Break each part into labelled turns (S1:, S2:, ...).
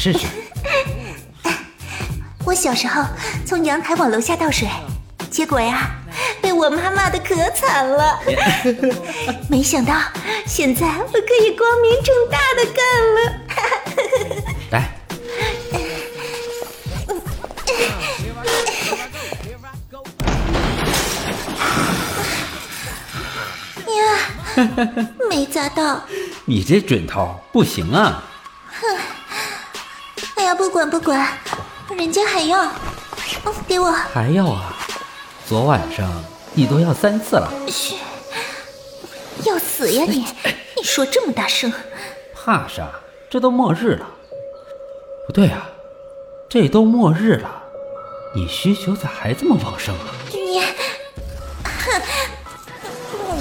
S1: 试试。
S2: 我小时候从阳台往楼下倒水，结果呀，被我妈骂的可惨了。没想到现在我可以光明正大的干了。
S1: 来，
S2: 呀，没砸到。
S1: 你这准头不行啊！
S2: 不管不管，人家还要，哦，给我。
S1: 还要啊？昨晚上你都要三次了。
S2: 嘘，要死呀你！你说这么大声，
S1: 怕啥？这都末日了。不对啊，这都末日了，你需求咋还这么旺盛啊？
S2: 你，哼，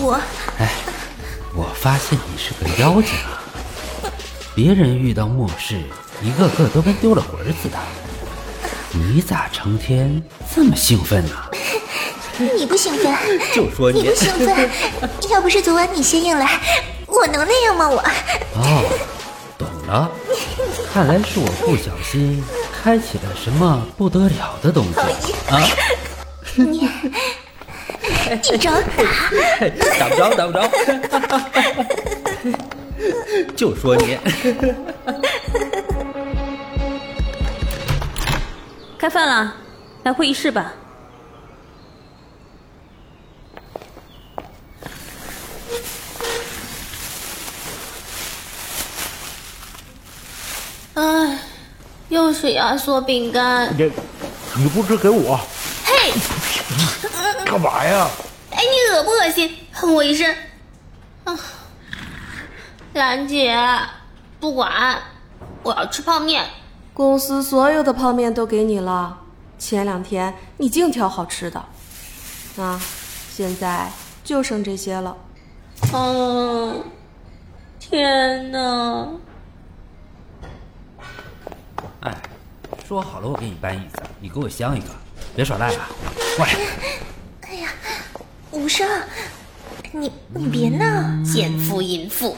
S2: 我。
S1: 哎，我发现你是个妖精啊！别人遇到末世，一个个都跟丢了魂似的，你咋成天这么兴奋呢？
S2: 你不兴奋？
S1: 就说你
S2: 不兴奋，要不是昨晚你先硬来，我能那样吗？我。
S1: 哦，懂了，看来是我不小心开启了什么不得了的东西啊！
S2: 你。你找
S1: 打？打不着，打不着。就说你。
S3: 开饭了，来会议室吧。
S4: 哎，又是压缩饼干。
S5: 你，你不吃给我。
S4: 嘿。
S5: 干嘛呀？
S4: 哎，你恶不恶心？喷我一身！啊，兰姐，不管，我要吃泡面。
S6: 公司所有的泡面都给你了，前两天你净挑好吃的，啊，现在就剩这些了。
S4: 嗯，天哪！
S1: 哎，说好了，我给你搬椅子，你给我镶一个，别耍赖了，过来。
S2: 哎呀，无声，你你别闹，
S4: 奸夫淫妇！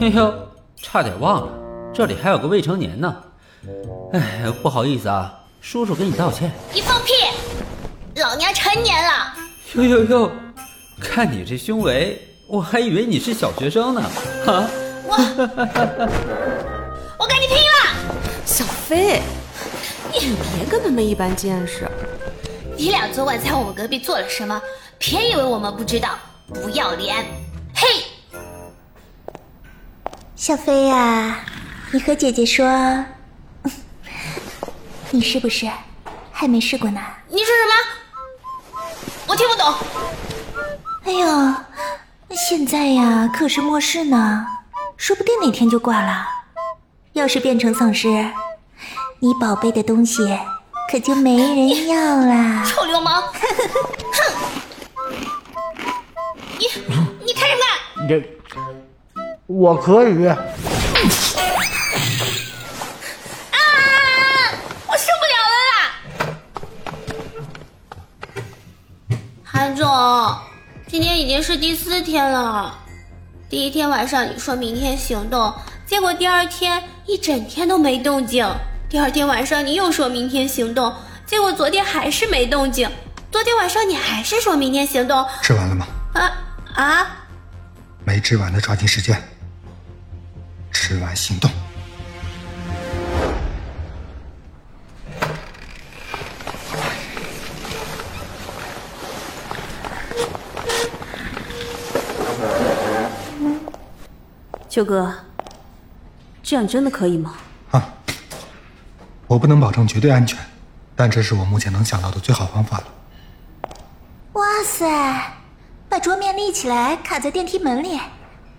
S1: 哎呦，差点忘了，这里还有个未成年呢。哎，不好意思啊，叔叔给你道歉。
S4: 你放屁！老娘成年了。
S1: 呦呦呦，看你这胸围，我还以为你是小学生呢。啊！
S4: 我我跟你拼了！
S6: 小飞，你别跟他们一般见识。
S4: 你俩昨晚在我们隔壁做了什么？别以为我们不知道，不要脸！嘿，
S2: 小飞呀，你和姐姐说，你是不是还没试过呢？
S4: 你说什么？我听不懂。
S2: 哎呦，现在呀可是末世呢，说不定哪天就挂了。要是变成丧尸，你宝贝的东西。可就没人要啦！
S4: 臭流氓！哼！你你看什么看？
S5: 这我可以。啊！
S4: 我受不了了啦！韩总，今天已经是第四天了。第一天晚上你说明天行动，结果第二天一整天都没动静。第二天晚上你又说明天行动，结果昨天还是没动静。昨天晚上你还是说明天行动。
S7: 吃完了吗？
S4: 啊啊！
S7: 没吃完的抓紧时间，吃完行动。
S3: 秋哥，这样真的可以吗？
S7: 啊我不能保证绝对安全，但这是我目前能想到的最好方法了。
S2: 哇塞，把桌面立起来卡在电梯门里，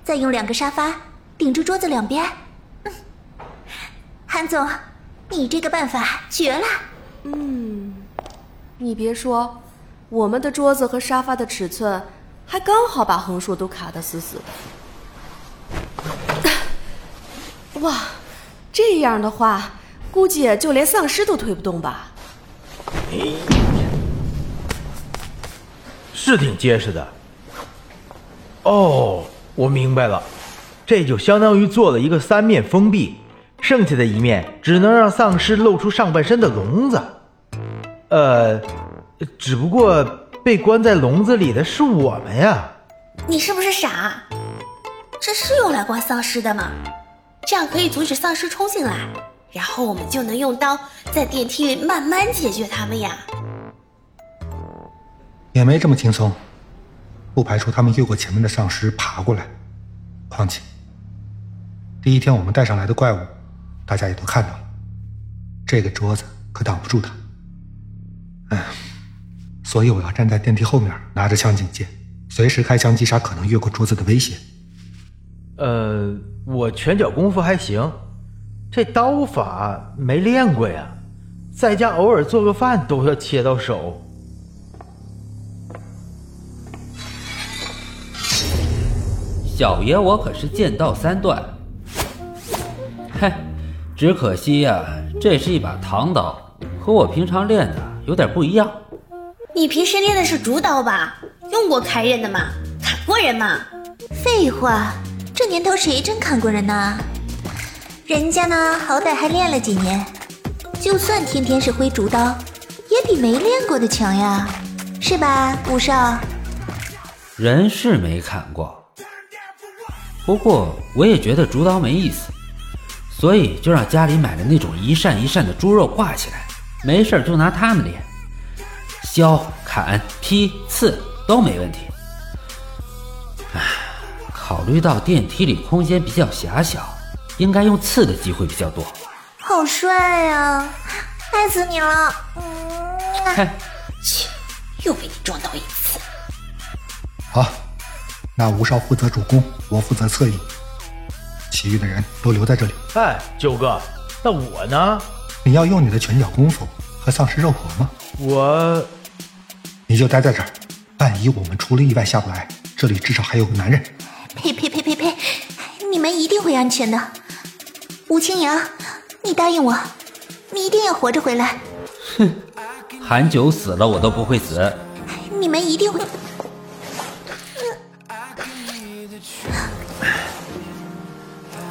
S2: 再用两个沙发顶住桌子两边。嗯韩总，你这个办法绝了。
S6: 嗯，你别说，我们的桌子和沙发的尺寸还刚好把横竖都卡得死死的。哇，这样的话。估计就连丧尸都推不动吧？
S5: 是挺结实的。哦，我明白了，这就相当于做了一个三面封闭，剩下的一面只能让丧尸露出上半身的笼子。呃，只不过被关在笼子里的是我们呀。
S4: 你是不是傻？这是用来关丧尸的吗？这样可以阻止丧尸冲进来，然后我们就能用刀在电梯里慢慢解决他们呀。
S7: 也没这么轻松，不排除他们越过前面的丧尸爬过来。况且，第一天我们带上来的怪物，大家也都看到了，这个桌子可挡不住他。哎，所以我要站在电梯后面，拿着枪警戒，随时开枪击杀可能越过桌子的威胁。
S5: 呃，我拳脚功夫还行，这刀法没练过呀，在家偶尔做个饭都要切到手。
S1: 小爷我可是剑道三段，嘿，只可惜呀，这是一把唐刀，和我平常练的有点不一样。
S4: 你平时练的是竹刀吧？用过开刃的吗？砍过人吗？
S2: 废话，这年头谁真砍过人呢？人家呢，好歹还练了几年，就算天天是挥竹刀，也比没练过的强呀，是吧，吴少？
S1: 人是没砍过。不过我也觉得竹刀没意思，所以就让家里买了那种一扇一扇的猪肉挂起来，没事就拿它们练，削、砍、劈、刺都没问题。唉，考虑到电梯里空间比较狭小，应该用刺的机会比较多。
S2: 好帅呀，爱死你了！嗯，
S1: 嗨，
S4: 切，又被你撞到一次。
S7: 好。那吴少负责主攻，我负责侧翼，其余的人都留在这里。
S5: 哎，九哥，那我呢？
S7: 你要用你的拳脚功夫和丧尸肉搏吗？
S5: 我，
S7: 你就待在这儿，万一我们出了意外下不来，这里至少还有个男人。
S2: 呸呸呸呸呸！你们一定会安全的。吴清扬，你答应我，你一定要活着回来。
S1: 哼，韩九死了，我都不会死。
S2: 你们一定会。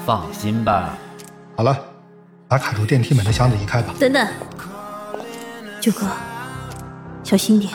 S1: 放心吧。
S7: 好了，把卡住电梯门的箱子移开吧。
S3: 等等，九哥，小心点。